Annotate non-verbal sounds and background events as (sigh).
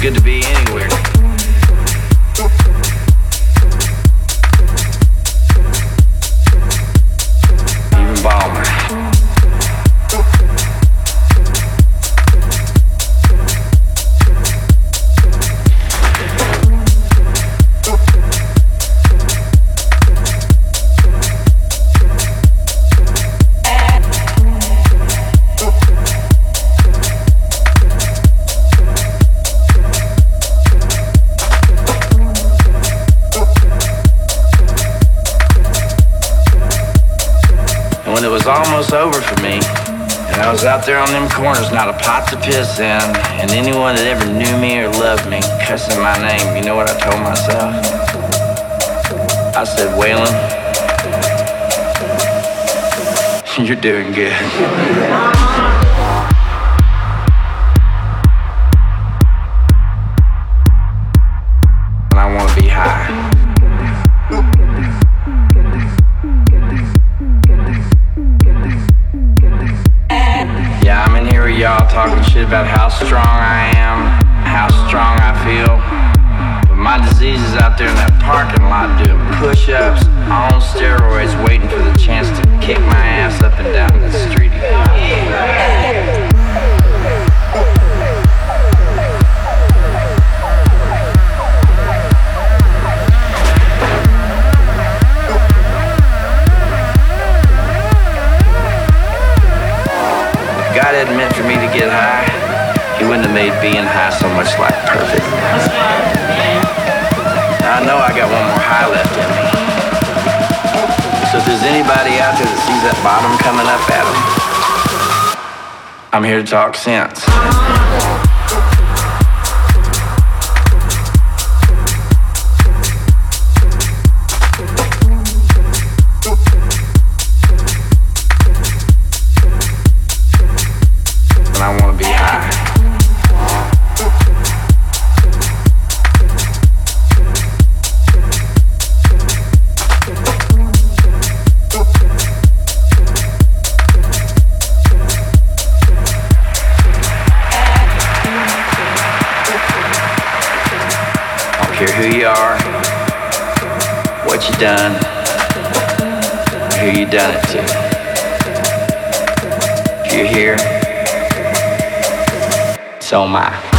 good to be anywhere. Out there on them corners, not a pot to piss in. And anyone that ever knew me or loved me, cussing my name, you know what I told myself? I said, Waylon, (laughs) you're doing good. Left in me. So if there's anybody out there that sees that bottom coming up at them, I'm here to talk sense. Done, who you done it to. If you're here, so am I.